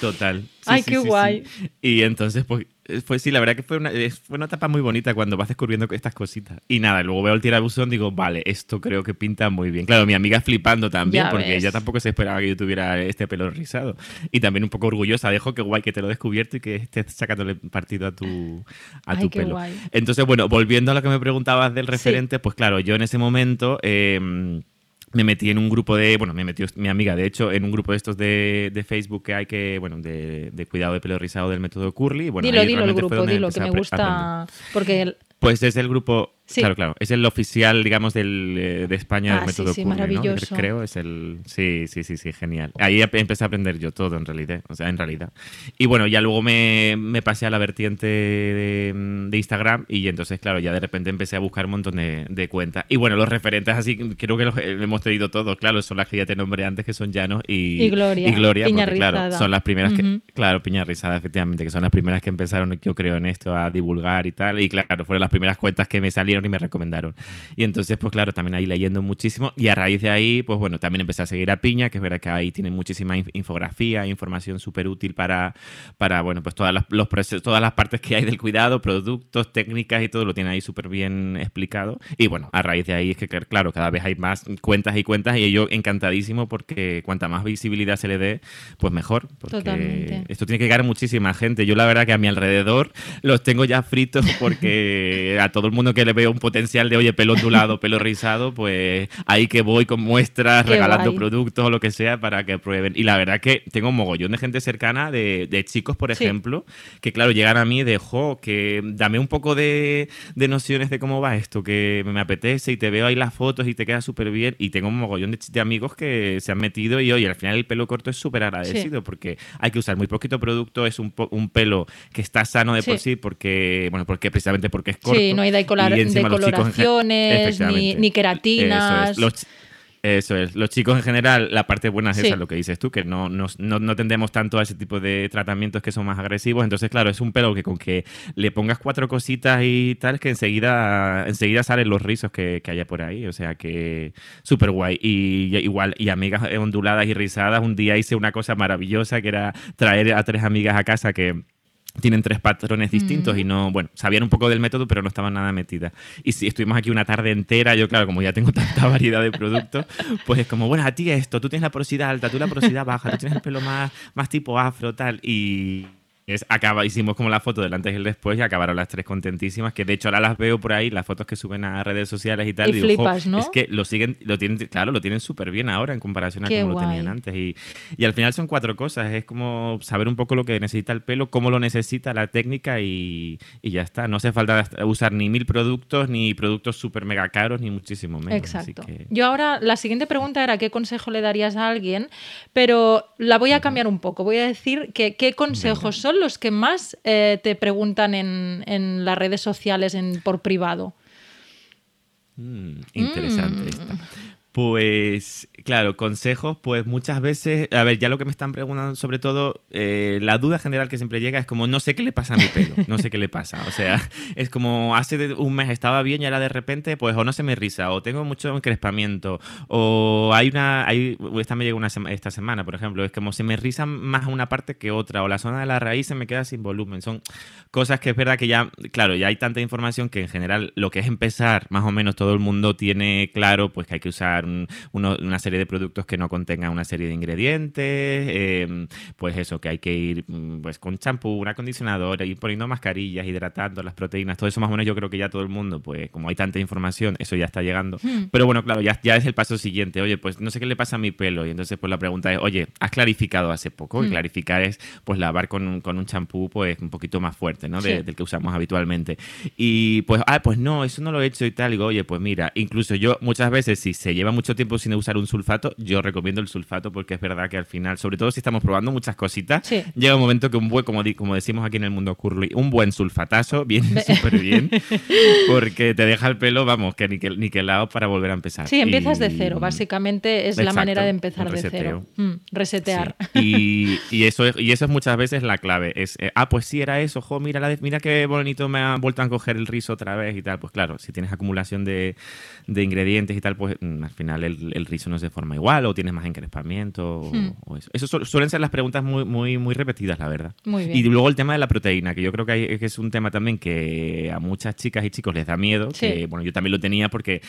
Total. Ay, qué guay. Y entonces, pues, pues sí, la verdad que fue una, fue una etapa muy bonita cuando vas descubriendo estas cositas. Y nada, luego veo el tirabuzón digo, vale, esto creo que pinta muy bien. Claro, mi amiga flipando también, porque ella tampoco se esperaba que yo tuviera este pelo rizado. Y también un poco orgullosa, dejo que guay que te lo he descubierto y que estés sacándole partido a tu, a tu pelo. Entonces, bueno, volviendo a lo que me preguntabas del referente, pues claro, yo en ese momento... Eh, me metí en un grupo de, bueno, me metió mi amiga, de hecho, en un grupo de estos de, de Facebook que hay que, bueno, de, de, cuidado de pelo rizado del método Curly. Bueno, dilo, dilo el grupo, dilo, que me gusta, porque... Pues es el grupo Claro, claro. Es el oficial, digamos, del, eh, de España del ah, método sí, sí, maravilloso. Creo, es el... Sí, sí, sí, sí, genial. Ahí empecé a aprender yo todo, en realidad. O sea, en realidad. Y bueno, ya luego me, me pasé a la vertiente de, de, Instagram y entonces, claro, ya de repente empecé a buscar un montón de, de cuentas. Y bueno, los referentes así, creo que los hemos tenido todos, claro, son las que ya te nombré antes, que son Llanos y, y Gloria. Y Gloria, porque, claro, son las primeras que... Claro, Piña Rizada, efectivamente, que son las primeras que empezaron, yo creo, en esto, a divulgar y tal. Y claro, fueron las primeras cuentas que me salieron y me recomendaron. Y entonces, pues claro, también ahí leyendo muchísimo. Y a raíz de ahí, pues bueno, también empecé a seguir a Piña, que es verdad que ahí tiene muchísima infografía, información súper útil para, para, bueno, pues todas las, los todas las partes que hay del cuidado, productos, técnicas y todo lo tiene ahí súper bien explicado. Y bueno, a raíz de ahí es que, claro, cada vez hay más cuentas y cuentas y yo encantadísimo porque cuanta más visibilidad se le dé, pues mejor. Porque Totalmente. esto tiene que llegar a muchísima gente. Yo la verdad que a mi alrededor los tengo ya fritos porque a todo el mundo que le veo un potencial de, oye, pelo ondulado, pelo rizado, pues ahí que voy con muestras, regalando productos o lo que sea para que prueben. Y la verdad que tengo un mogollón de gente cercana, de, de chicos, por ejemplo, que claro, llegan a mí de, jo, que dame un poco de, de, nociones de cómo va esto, que me apetece y te veo ahí las fotos y te queda súper bien. Y tengo un mogollón de, de, amigos que se han metido y, oye, al final el pelo corto es súper agradecido porque hay que usar muy poquito producto, es un, un pelo que está sano de por sí porque, bueno, porque precisamente porque es corto. Sí, no hay decoloraciones, ni, ni, queratinas. Eso es. Los chicos en general, la parte buena es esa, lo que dices tú, que no, no, no, tendemos tanto a ese tipo de tratamientos que son más agresivos. Entonces, claro, es un pelo que con que le pongas cuatro cositas y tal, que enseguida, enseguida salen los rizos que, que haya por ahí. O sea que súper guay. Y igual, y amigas onduladas y rizadas, un día hice una cosa maravillosa que era traer a tres amigas a casa que tienen tres patrones distintos y mm. no, bueno, sabían un poco del método, pero no estaban nada metidas. Y si estuvimos aquí una tarde entera, yo claro, como ya tengo tanta variedad de productos, pues es como, bueno, a ti esto, tú tienes la porosidad alta, tú la porosidad baja, tú tienes el pelo más, más tipo afro, tal, y, es, acaba, hicimos como la foto del antes y el después y acabaron las tres contentísimas, que de hecho ahora las veo por ahí, las fotos que suben a redes sociales y tal. Y, flipas, ¿no? Es que lo siguen, lo tienen, claro, lo tienen súper bien ahora en comparación a cómo lo tenían antes. Y, y, al final son cuatro cosas, es como saber un poco lo que necesita el pelo, cómo lo necesita la técnica y, y ya está. No hace falta usar ni mil productos, ni productos súper mega caros, ni muchísimo menos. Exacto. Yo ahora, la siguiente pregunta era qué consejo le darías a alguien, pero la voy a cambiar un poco. Voy a decir que qué consejos son los que más eh, te preguntan en, en, las redes sociales en, por privado? Mm, interesante mm. esta. Pues Claro, consejos, pues muchas veces, a ver, ya lo que me están preguntando, sobre todo, eh, la duda general que siempre llega es como, no sé qué le pasa a mi pelo, no sé qué le pasa. O sea, es como, hace un mes estaba bien y ahora de repente, pues, o no se me risa, o tengo mucho encrespamiento, o hay una, hay, esta me llegó una esta semana, por ejemplo, es como se me risa más una parte que otra, o la zona de la raíz se me queda sin volumen. Son cosas que es verdad que ya, claro, ya hay tanta información que en general lo que es empezar, más o menos todo el mundo tiene claro, pues que hay que usar una serie de productos que no contengan una serie de ingredientes, em, pues eso, que hay que ir mm, pues con champú, un acondicionador, ir poniendo mascarillas, hidratando las proteínas, todo eso más o menos yo creo que ya todo el mundo, pues como hay tanta información, eso ya está llegando. Hmm. Pero bueno, claro, ya, ya es el paso siguiente, oye, pues no sé qué le pasa a mi pelo, y entonces pues la pregunta es, oye, has clarificado hace poco, y hmm. clarificar es pues lavar con, un champú pues un poquito más fuerte, ¿no? del que usamos habitualmente. Y pues, ah, pues no, eso no lo he hecho y tal, y digo, oye, pues mira, incluso yo muchas veces si se lleva mucho tiempo sin usar un sulfato, yo recomiendo el sulfato porque es verdad que al final, sobre todo si estamos probando muchas cositas, llega un momento que un buen, como, como decimos aquí en el mundo curly, un buen sulfatazo viene súper bien porque te deja el pelo, vamos, que ni que, ni que lado para volver a empezar. Sí, empiezas de cero, básicamente es la manera de empezar de cero. Mm, resetear. Y, y, eso es, y eso es muchas veces la clave. Es, eh, ah, pues sí, era eso, jo, mira, la mira qué bonito me ha vuelto a coger el rizo otra vez y tal. Pues claro, si tienes acumulación de, de ingredientes y tal, pues mm, al final el, el rizo no se forma igual o tienes más encrespamiento hmm. o, eso. Eso suelen ser las preguntas muy, muy, muy repetidas, la verdad. Y luego el tema de la proteína, que yo creo que, es un tema también que a muchas chicas y chicos les da miedo, que bueno, yo también lo tenía porque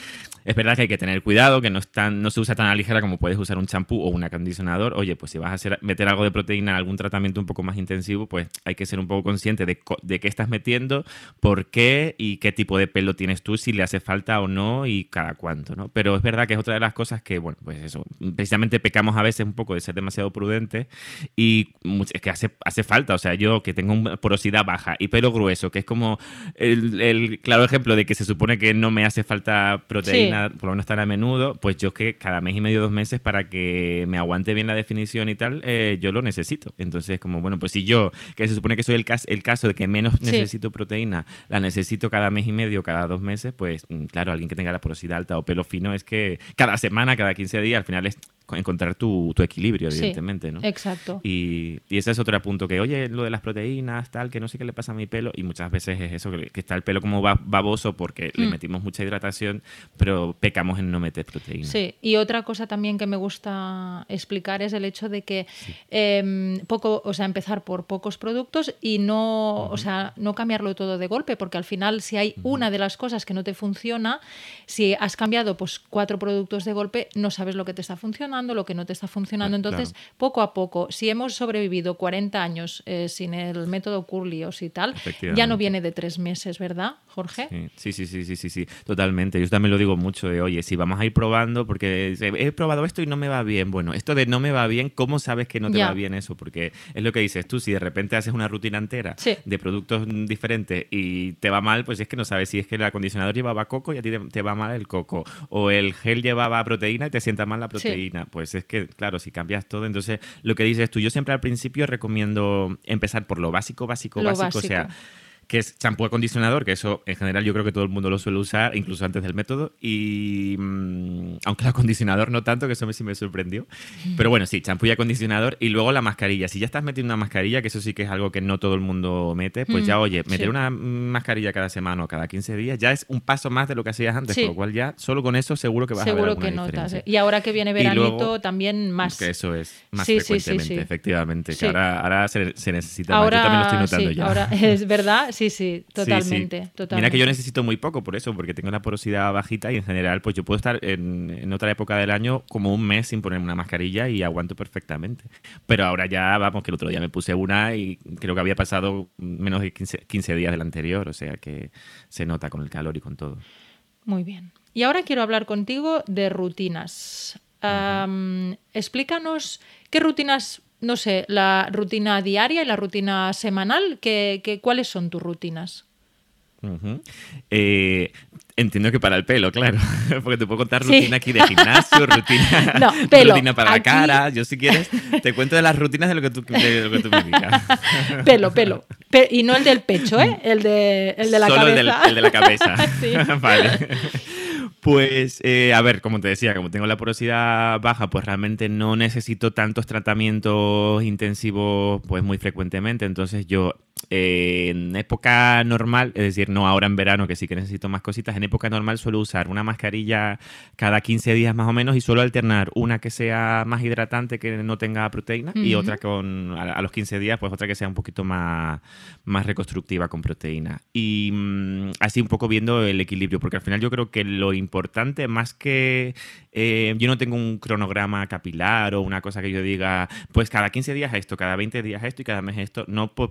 es verdad que hay que tener cuidado, que no, es no se usa tan a ligera como puedes usar un champú o un acondicionador. Oye, pues si vas a hacer, meter algo de proteína en algún tratamiento un poco más intensivo, pues hay que ser un poco consciente de, de qué estás metiendo, por qué y qué tipo de pelo tienes tú, si le hace falta o no y cada cuánto, ¿no? Pero es verdad que es otra de las cosas que, bueno, pues eso, precisamente pecamos a veces un poco de ser demasiado prudentes y es que hace, hace falta, o sea, yo que tengo una porosidad baja y pelo grueso, que es como el, claro ejemplo de que se supone que no me hace falta proteína, por lo menos tan a menudo, pues yo que cada mes y medio, dos meses, para que me aguante bien la definición y tal, eh, yo lo necesito. Entonces, como, bueno, pues si yo, que se supone que soy el, caso, el caso de que menos necesito proteína, la necesito cada mes y medio, cada dos meses, pues mm, claro, alguien que tenga la porosidad alta o pelo fino es que cada semana, cada 15 días, al final es encontrar tu, equilibrio, evidentemente, ¿no? Exacto. Y, y, ese es otro punto, que oye, lo de las proteínas, tal, que no sé qué le pasa a mi pelo, y muchas veces es eso, que, está el pelo como baboso porque le mm. metimos mucha hidratación, pero pecamos en no meter proteínas. Sí, y otra cosa también que me gusta explicar es el hecho de que em, poco, o sea, empezar por pocos productos y no, o sea, no cambiarlo todo de golpe, porque al final si hay una de las cosas que no te funciona, si has cambiado pues cuatro productos de golpe, no sabes lo que te está funcionando lo que no te está funcionando. Entonces, poco a poco, si hemos sobrevivido 40 años eh, sin el método Curlios y tal, ya no viene de tres meses, ¿verdad, Jorge? Sí, sí, sí, sí, sí, sí, totalmente. Yo también lo digo mucho de, oye, si vamos a ir probando, porque he probado esto y no me va bien. Bueno, esto de no me va bien, ¿cómo sabes que no te va bien eso? Porque es lo que dices tú, si de repente haces una rutina entera de productos diferentes y te va mal, pues es que no sabes si es que el acondicionador llevaba coco y a ti te, va mal el coco, o el gel llevaba proteína y te sienta mal la proteína pues es que, claro, si cambias todo, entonces lo que dices tú, yo siempre al principio recomiendo empezar por lo básico, básico, básico, o sea que es champú acondicionador, que eso en general yo creo que todo el mundo lo suele usar, incluso antes del método. Y mm, aunque el acondicionador no tanto, que eso sí me sorprendió. Pero bueno, sí, champú y acondicionador. Y luego la mascarilla. Si ya estás metiendo una mascarilla, que eso sí que es algo que no todo el mundo mete, pues ya, oye, meter una mascarilla cada semana o cada 15 días ya es un paso más de lo que hacías antes. Con lo cual ya, solo con eso seguro que vas a ver que notas. Y ahora que viene veranito, también más. Que eso es, más frecuentemente, efectivamente. Que ahora, ahora se, necesita ahora, más. Yo también lo estoy notando ya. Ahora es verdad Sí, sí, totalmente, Mira que yo necesito muy poco por eso, porque tengo la porosidad bajita y en general, pues yo puedo estar en, otra época del año como un mes sin ponerme una mascarilla y aguanto perfectamente. Pero ahora ya, vamos, que el otro día me puse una y creo que había pasado menos de 15, días del anterior, o sea que se nota con el calor y con todo. Muy bien. Y ahora quiero hablar contigo de rutinas. explícanos qué rutinas no sé, la rutina diaria y la rutina semanal, ¿qué, cuáles son tus rutinas? Eh, entiendo que para el pelo, claro. Porque te puedo contar rutina aquí de gimnasio, rutina, rutina para la cara. Yo, si quieres, te cuento de las rutinas de lo que tú, de lo que tú me digas. Pelo, pelo. y no el del pecho, ¿eh? El de, el de la Solo cabeza. El, el de la cabeza. vale. Pues, eh, a ver, como te decía, como tengo la porosidad baja, pues realmente no necesito tantos tratamientos intensivos pues muy frecuentemente. Entonces yo eh, en época normal, es decir, no ahora en verano que sí que necesito más cositas, en época normal suelo usar una mascarilla cada 15 días más o menos y suelo alternar una que sea más hidratante, que no tenga proteína, y otra con a, los 15 días, pues otra que sea un poquito más, más reconstructiva con proteína. Y mm, así un poco viendo el equilibrio, porque al final yo creo que lo importante, más que eh, yo no tengo un cronograma capilar o una cosa que yo diga, pues cada 15 días esto, cada 20 días esto y cada mes esto, no pues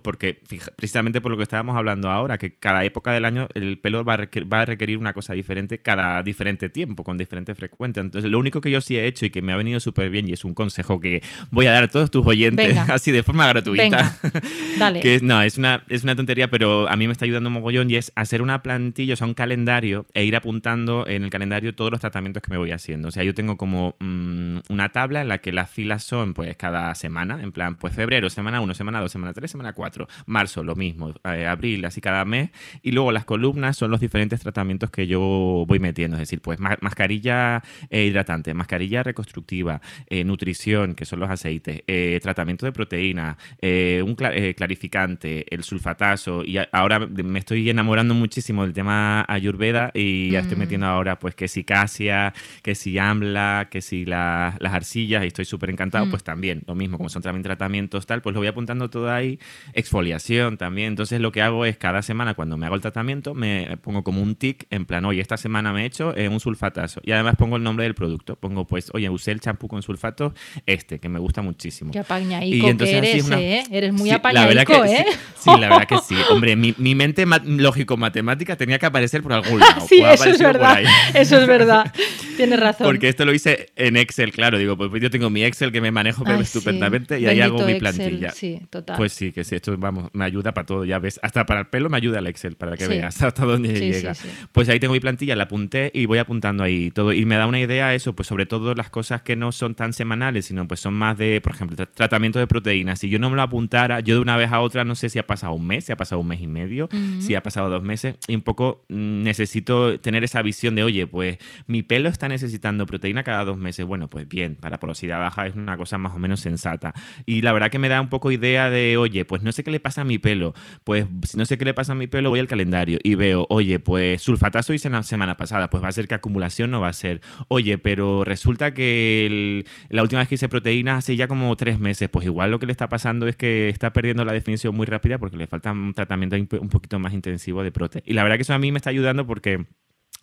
precisamente por lo que estábamos hablando ahora, que cada época del año el pelo va a, requerir, va a requerir una cosa diferente cada diferente tiempo, con diferente frecuencia. Entonces, lo único que yo sí he hecho y que me ha venido súper bien y es un consejo que voy a dar a todos tus oyentes así de forma gratuita. Dale. que no, es una, es una tontería, pero a mí me está ayudando un mogollón y es hacer una plantilla, o sea, un calendario e ir apuntando en el calendario todos los tratamientos que me voy haciendo. O sea, yo tengo como mm, una tabla en la que las filas son pues cada semana, en plan, pues febrero, semana 1, semana 2, semana 3, semana 4, marzo lo mismo, eh, abril, así cada mes. Y luego las columnas son los diferentes tratamientos que yo voy metiendo. Es decir, pues mascarilla eh, hidratante, mascarilla reconstructiva, eh, nutrición, que son los aceites, tratamiento de proteína, un clarificante, el sulfatazo. Y ahora me estoy enamorando muchísimo del tema ayurveda y ya estoy mm. metiendo ahora pues que si casia, que si amla, que si las arcillas y estoy súper encantado, mm. pues también lo mismo, como son también tratamientos tal, pues lo voy apuntando todo ahí, exfoliación también. Entonces lo que hago es cada semana cuando me hago el tratamiento me pongo como un tic en plan, oye, esta semana me he hecho eh, un sulfatazo. Y además pongo el nombre del producto. Pongo pues, oye, usé el champú con sulfato este, que me gusta muchísimo. Qué apañaico y que eres, ¿eh? Eres muy sí, apañaico, ¿eh? Sí, la verdad que sí. Hombre, mi, mente lógico-matemática tenía que aparecer por algún lado. sí, eso es verdad. Eso es verdad. Tienes razón. Porque esto lo hice en Excel, claro. Digo, pues yo tengo mi Excel que me manejo estupendamente y ahí hago mi plantilla. Sí, total. Pues sí, que sí, esto vamos, me ayuda para todo, ya ves. Hasta para el pelo me ayuda el Excel, para que veas hasta dónde llega. Pues ahí tengo mi plantilla, la apunté y voy apuntando ahí todo. Y me da una idea eso, pues sobre todo las cosas que no son tan semanales, sino pues son más de, por ejemplo, tratamiento de proteínas. Si yo no me lo apuntara, yo de una vez a otra no sé si ha pasado un mes, si ha pasado un mes y medio, si ha pasado dos meses. Y un poco mm, necesito tener esa visión de, oye, pues mi pelo está necesitando proteína cada dos meses. Bueno, pues bien, para porosidad baja es una cosa más o menos sensata. Y la verdad que me da un poco idea de, oye, pues no sé qué le pasa a mi pelo. Pues si no sé qué le pasa a mi pelo, voy al calendario y veo, oye, pues sulfatazo hice la semana pasada, pues va a ser que acumulación no va a ser. Oye, pero resulta que la última vez que hice proteínas hace ya como tres meses, pues igual lo que le está pasando es que está perdiendo la definición muy rápida porque le falta un tratamiento un poquito más intensivo de prote. Y la verdad que eso a mí me está ayudando porque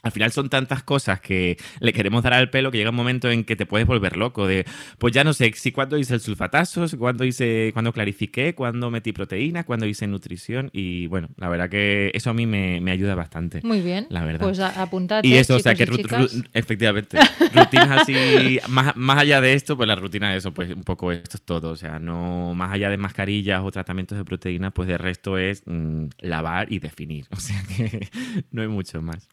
al final son tantas cosas que le queremos dar al pelo que llega un momento en que te puedes volver loco de, pues ya no sé si cuándo hice el sulfatazo, cuándo hice, cuando clarifiqué, cuándo metí proteínas, cuándo hice nutrición y bueno, la verdad que eso a mí me, ayuda bastante. Muy bien. La verdad. Pues apuntate. Y eso, o sea, que efectivamente, rutinas así, más, más allá de esto, pues la rutina de eso, pues un poco esto es todo, o sea, no más allá de mascarillas o tratamientos de proteínas, pues de resto es mm, lavar y definir, o sea que no hay mucho más.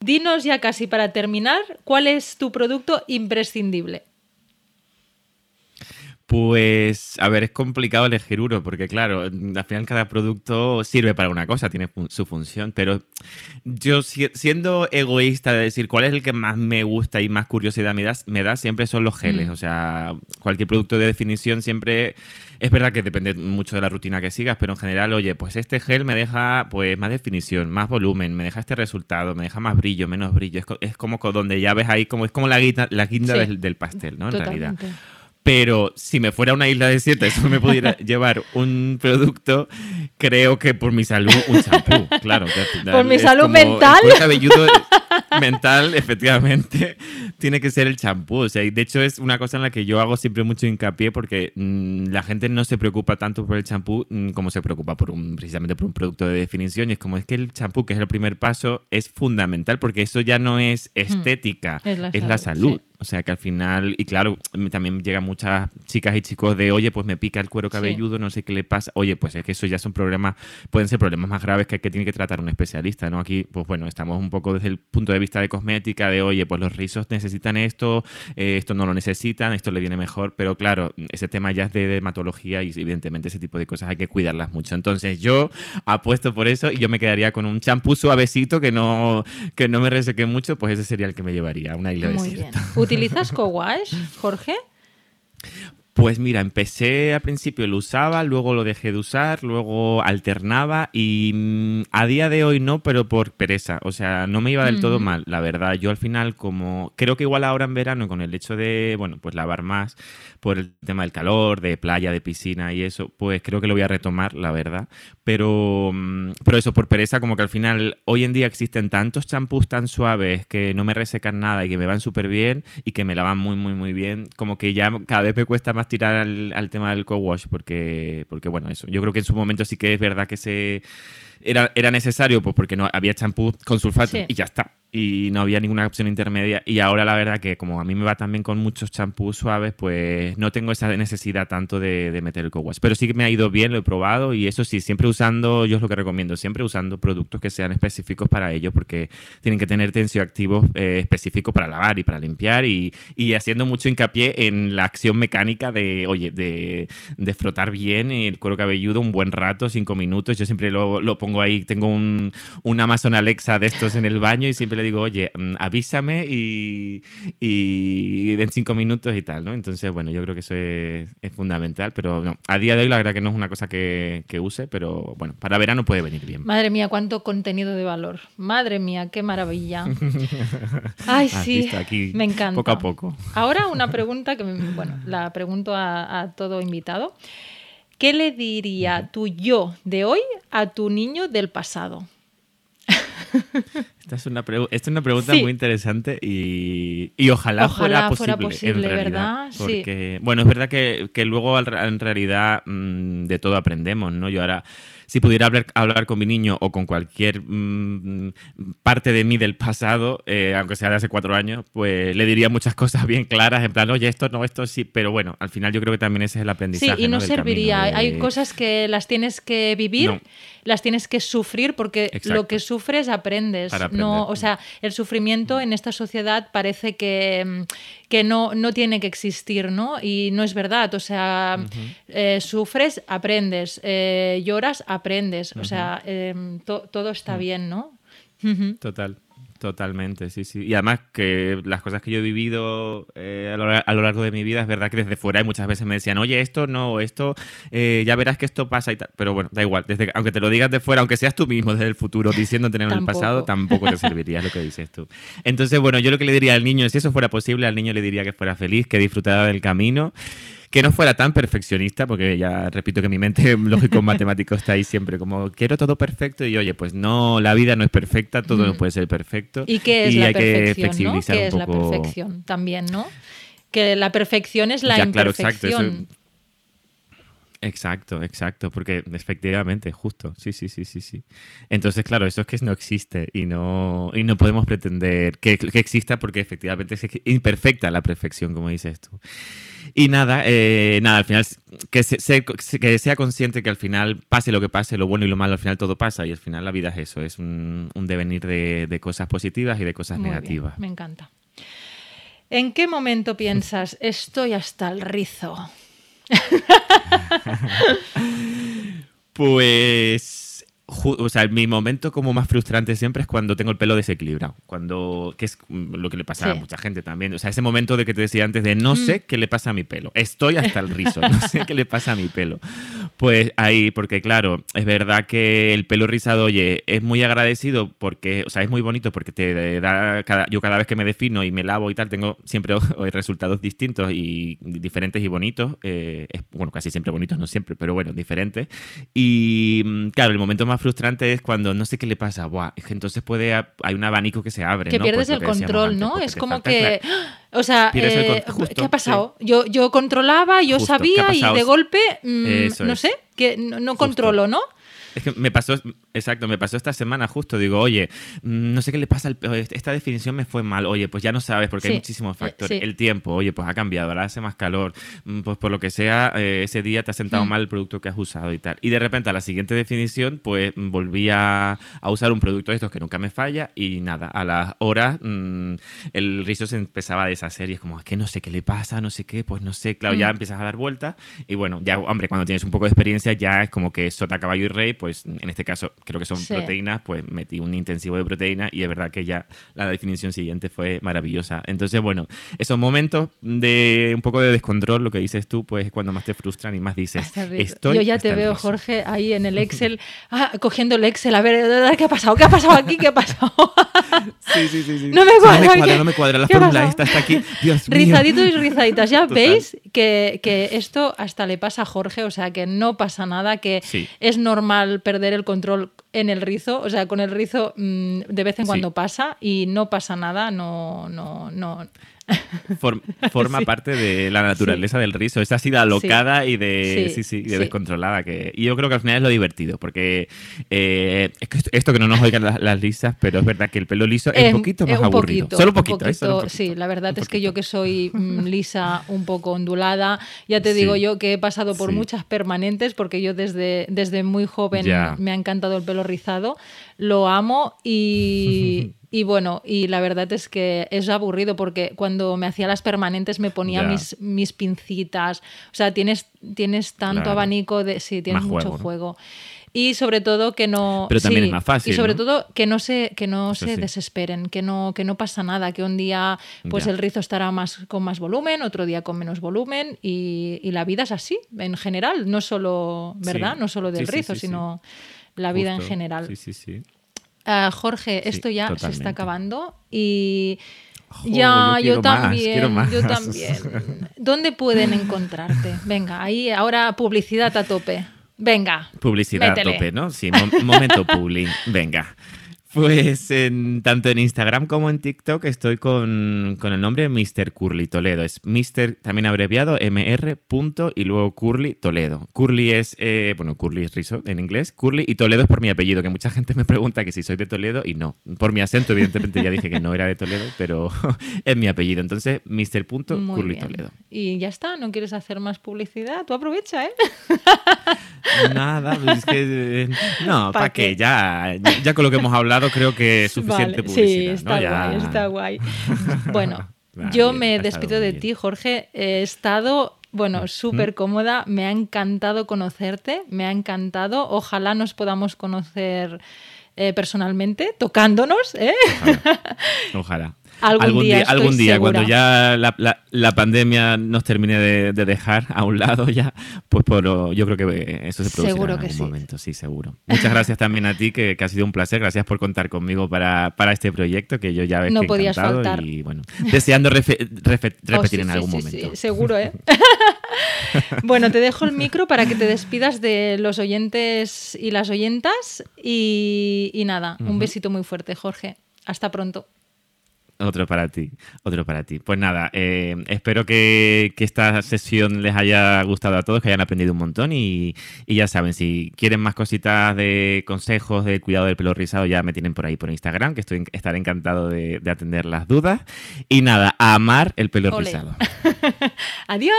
Dinos ya casi para terminar, ¿cuál es tu producto imprescindible? Pues, a ver, es complicado elegir uno, porque claro, al final cada producto sirve para una cosa, tiene su función, pero yo siendo egoísta de decir cuál es el que más me gusta y más curiosidad me da, me da siempre son los geles, mm. o sea, cualquier producto de definición siempre, es verdad que depende mucho de la rutina que sigas, pero en general, oye, pues este gel me deja pues más definición, más volumen, me deja este resultado, me deja más brillo, menos brillo, es, como donde ya ves ahí, como es como la guinda, la guinda del, pastel, ¿no? En realidad. Pero si me fuera a una isla desierta, eso me pudiera llevar un producto, creo que por mi salud, un champú, claro. Por mi salud mental. El cabelludo mental, efectivamente, tiene que ser el champú. O sea, y de hecho es una cosa en la que yo hago siempre mucho hincapié porque mm, la gente no se preocupa tanto por el champú mm, como se preocupa por un, precisamente por un producto de definición. Y es como es que el champú, que es el primer paso, es fundamental porque eso ya no es hmm. estética, es la salud O sea que al final, y claro, también llegan muchas chicas y chicos de, oye, pues me pica el cuero cabelludo, no sé qué le pasa. Oye, pues es que eso ya son problemas, pueden ser problemas más graves que, que tiene que tratar un especialista, ¿no? Aquí, pues bueno, estamos un poco desde el punto de vista de cosmética, de, oye, pues los rizos necesitan esto, eh, esto no lo necesitan, esto le viene mejor, pero claro, ese tema ya es de dermatología y evidentemente ese tipo de cosas hay que cuidarlas mucho. Entonces yo apuesto por eso y yo me quedaría con un champú suavecito que no, que no me reseque mucho, pues ese sería el que me llevaría, una isla. ¿Utilizas co-wash, Jorge? Pues mira, empecé al principio lo usaba, luego lo dejé de usar, luego alternaba y mm, a día de hoy no, pero por pereza. O sea, no me iba del todo mal, la verdad. Yo al final, como creo que igual ahora en verano, con el hecho de, bueno, pues lavar más por el tema del calor, de playa, de piscina y eso, pues creo que lo voy a retomar, la verdad. Pero, mm, pero eso, por pereza, como que al final, hoy en día existen tantos champús tan suaves que no me resecan nada y que me van súper bien y que me lavan muy, muy, muy bien, como que ya cada vez me cuesta más tirar al, tema del co-wash porque, porque, bueno, eso. Yo creo que en su momento sí que es verdad que se era, era necesario pues porque no había champú con sulfato y ya está y no había ninguna opción intermedia. Y ahora la verdad que como a mí me va también con muchos champús suaves, pues no tengo esa necesidad tanto de, meter el co-wash. Pero sí que me ha ido bien, lo he probado y eso sí, siempre usando, yo es lo que recomiendo, siempre usando productos que sean específicos para ello, porque tienen que tener tensioactivos eh, específicos para lavar y para limpiar y, y, haciendo mucho hincapié en la acción mecánica de, oye, de, de, frotar bien el cuero cabelludo un buen rato, cinco minutos. Yo siempre lo, lo pongo ahí, tengo un, un Amazon Alexa de estos en el baño y siempre le digo, oye, mm, avísame y, y en cinco minutos y tal, ¿no? Entonces, bueno, yo creo que eso es, fundamental, pero no, a día de hoy la verdad que no es una cosa que, use, pero bueno, para verano puede venir bien. Madre mía, cuánto contenido de valor. Madre mía, qué maravilla. Ay, sí, me encanta. Poco a poco. Ahora una pregunta que, bueno, la pregunto a, a todo invitado. ¿Qué le diría tu yo de hoy a tu niño del pasado? Esta es una, es una pregunta muy interesante y, ojalá, fuera posible, ¿verdad? Porque, bueno, es verdad que, luego en realidad mm, de todo aprendemos, ¿no? Yo ahora si pudiera hablar, hablar con mi niño o con cualquier mm, parte de mí del pasado, eh, aunque sea de hace cuatro años, pues le diría muchas cosas bien claras, en plan, oye, esto no, esto sí, pero bueno, al final yo creo que también ese es el aprendizaje. Sí, y no, serviría. Hay cosas que las tienes que vivir, las tienes que sufrir, porque lo que sufres aprendes. No, o sea, el sufrimiento en esta sociedad parece que, mm, que no, no tiene que existir, ¿no? Y no es verdad. O sea, eh, sufres, aprendes, eh, lloras, aprendes. O sea, em, todo está bien, ¿no? Total. Totalmente, sí, sí. Y además que las cosas que yo he vivido eh, a, lo, largo de mi vida, es verdad que desde fuera muchas veces me decían, oye, esto no, esto, ya verás que esto pasa y tal. Pero bueno, da igual, desde, aunque te lo digas de fuera, aunque seas tú mismo desde el futuro diciendo tener en el pasado, tampoco te serviría lo que dices tú. Entonces, bueno, yo lo que le diría al niño, si eso fuera posible, al niño le diría que fuera feliz, que disfrutara del camino que no fuera tan perfeccionista, porque ya repito que mi mente lógico matemático está ahí siempre como quiero todo perfecto y oye, pues no, la vida no es perfecta, todo no puede ser perfecto. ¿Y qué es la perfección? ¿no? ¿Qué es la perfección también, no? Que la perfección es la imperfección. Exacto, exacto, porque efectivamente, justo, sí, sí, sí, sí, sí. Entonces, claro, eso es que no existe y no, y no podemos pretender que, que exista porque efectivamente es imperfecta la perfección, como dices tú. Y nada, eh, nada, al final, que, que sea consciente que al final, pase lo que pase, lo bueno y lo malo, al final todo pasa y al final la vida es eso, es un, devenir de, cosas positivas y de cosas negativas. me encanta. ¿En qué momento piensas, estoy hasta el rizo? pues o sea, mi momento como más frustrante siempre es cuando tengo el pelo desequilibrado, cuando que es lo que le pasa a mucha gente también, o sea, ese momento de que te decía antes de no sé qué le pasa a mi pelo, estoy hasta el rizo, no sé qué le pasa a mi pelo. Pues ahí, porque claro, es verdad que el pelo rizado, oye, es muy agradecido porque, o sea, es muy bonito porque te da cada, yo cada vez que me defino y me lavo y tal, tengo siempre resultados distintos y diferentes y bonitos, eh, bueno, casi siempre bonitos, no siempre, pero bueno, diferentes. Y mm, claro, el momento más frustrante es cuando no sé qué le pasa. Buah, entonces puede hay un abanico que se abre. Que pierdes el control, ¿no? Es como que. O sea, eh, ¿qué ha pasado? Yo, yo controlaba, yo sabía y de golpe, mm, no sé, que no, controlo, ¿no? Es que me pasó, Exacto, me pasó esta semana justo. Digo, oye, mm, no sé qué le pasa, al, esta definición me fue mal. Oye, pues ya no sabes porque hay muchísimos eh, factores. El tiempo, oye, pues ha cambiado, ahora hace más calor. Mm, pues por lo que sea, eh, ese día te ha sentado mm. mal el producto que has usado y tal. Y de repente a la siguiente definición, pues volví a, usar un producto de estos que nunca me falla y nada, a las horas el rizo se empezaba a deshacer y es como, es que no sé qué le pasa, no sé qué, pues no sé, claro, ya empiezas a dar vueltas y bueno, ya, hombre, cuando tienes un poco de experiencia ya es como que sota, caballo y rey, pues en este caso creo que son proteínas, pues metí un intensivo de proteína y es verdad que ya la definición siguiente fue maravillosa. Entonces, bueno, esos momentos de un poco de descontrol, lo que dices tú, pues es cuando más te frustran y más dices, estoy... Yo ya te veo, Jorge, ahí en el Excel, ah, cogiendo el Excel, a ver, ¿qué ha pasado? ¿Qué ha pasado aquí? ¿Qué ha pasado? sí, sí, sí, No me cuadra, no me cuadra, no me cuadra. la fórmula esta está aquí. Dios mío. Rizaditos y rizaditas. Ya veis que, que, esto hasta le pasa a Jorge, o sea, que no pasa nada, que es normal perder el control en el rizo, o sea, con el rizo mm, de vez en cuando pasa y no pasa nada, no, no, no. forma parte de la naturaleza del rizo. Es así de alocada y de, sí, sí, de descontrolada. Que, y yo creo que al final es lo divertido, porque eh, esto que no nos oigan las, lisas, pero es verdad que el pelo liso es, un poquito más aburrido. solo un poquito. Sí, la verdad es que yo que soy mm, lisa, un poco ondulada, ya te digo yo que he pasado por muchas permanentes, porque yo desde, desde muy joven me ha encantado el pelo rizado, lo amo y, Y bueno, y la verdad es que es aburrido porque cuando me hacía las permanentes me ponía mis, mis pincitas. O sea, tienes, tienes tanto abanico de. Sí, tienes mucho juego. Y sobre todo que no. Pero también es más fácil. Y sobre todo que no se, que no se desesperen, que no, que no pasa nada, que un día pues el rizo estará más, con más volumen, otro día con menos volumen. Y, y la vida es así, en general, no solo, ¿verdad? No solo del rizo, sino la vida en general. Sí, sí, sí. Ah, Jorge, esto ya se está acabando y ya, yo, también, yo también. ¿Dónde pueden encontrarte? Venga, ahí ahora publicidad a tope. Venga. Publicidad a tope, ¿no? Sí, momento publi. Venga. Pues en, tanto en Instagram como en TikTok estoy con, el nombre Mr. Curly Toledo. Es Mr. también abreviado MR. y luego Curly Toledo. Curly es, eh, bueno, Curly es rizo en inglés. Curly y Toledo es por mi apellido, que mucha gente me pregunta que si soy de Toledo y no. Por mi acento, evidentemente ya dije que no era de Toledo, pero es mi apellido. Entonces, Mr. Curly Toledo. Y ya está, ¿no quieres hacer más publicidad? Tú aprovecha, ¿eh? Nada, pues es que... Eh, no, ¿para qué? Ya, ya con lo que hemos hablado creo que es suficiente publicidad. Sí, está guay, está guay. Bueno, yo me despido de ti, Jorge. He estado bueno, súper cómoda. Me ha encantado conocerte, me ha encantado. Ojalá nos podamos conocer eh, personalmente, tocándonos. ¿eh? Ojalá algún, día, algún día cuando ya la, pandemia nos termine de, dejar a un lado ya, pues por, yo creo que eso se producirá seguro en algún momento, sí, seguro. Muchas gracias también a ti, que, ha sido un placer. Gracias por contar conmigo para, este proyecto que yo ya ves no que podías faltar. y bueno, deseando repetir oh, en algún momento. Sí, seguro, ¿eh? bueno, te dejo el micro para que te despidas de los oyentes y las oyentas y, nada, un besito muy fuerte, Jorge. Hasta pronto. Otro para ti, otro para ti. Pues nada, eh, espero que, esta sesión les haya gustado a todos, que hayan aprendido un montón y, ya saben, si quieren más cositas de consejos de cuidado del pelo rizado, ya me tienen por ahí por Instagram, que estoy estaré encantado de, atender las dudas. Y nada, amar el pelo rizado. Adiós.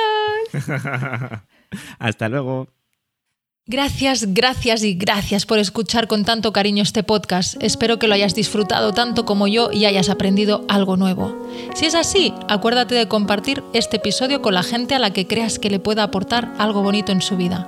Hasta luego. Gracias, gracias y gracias por escuchar con tanto cariño este podcast. Espero que lo hayas disfrutado tanto como yo y hayas aprendido algo nuevo. Si es así, acuérdate de compartir este episodio con la gente a la que creas que le pueda aportar algo bonito en su vida.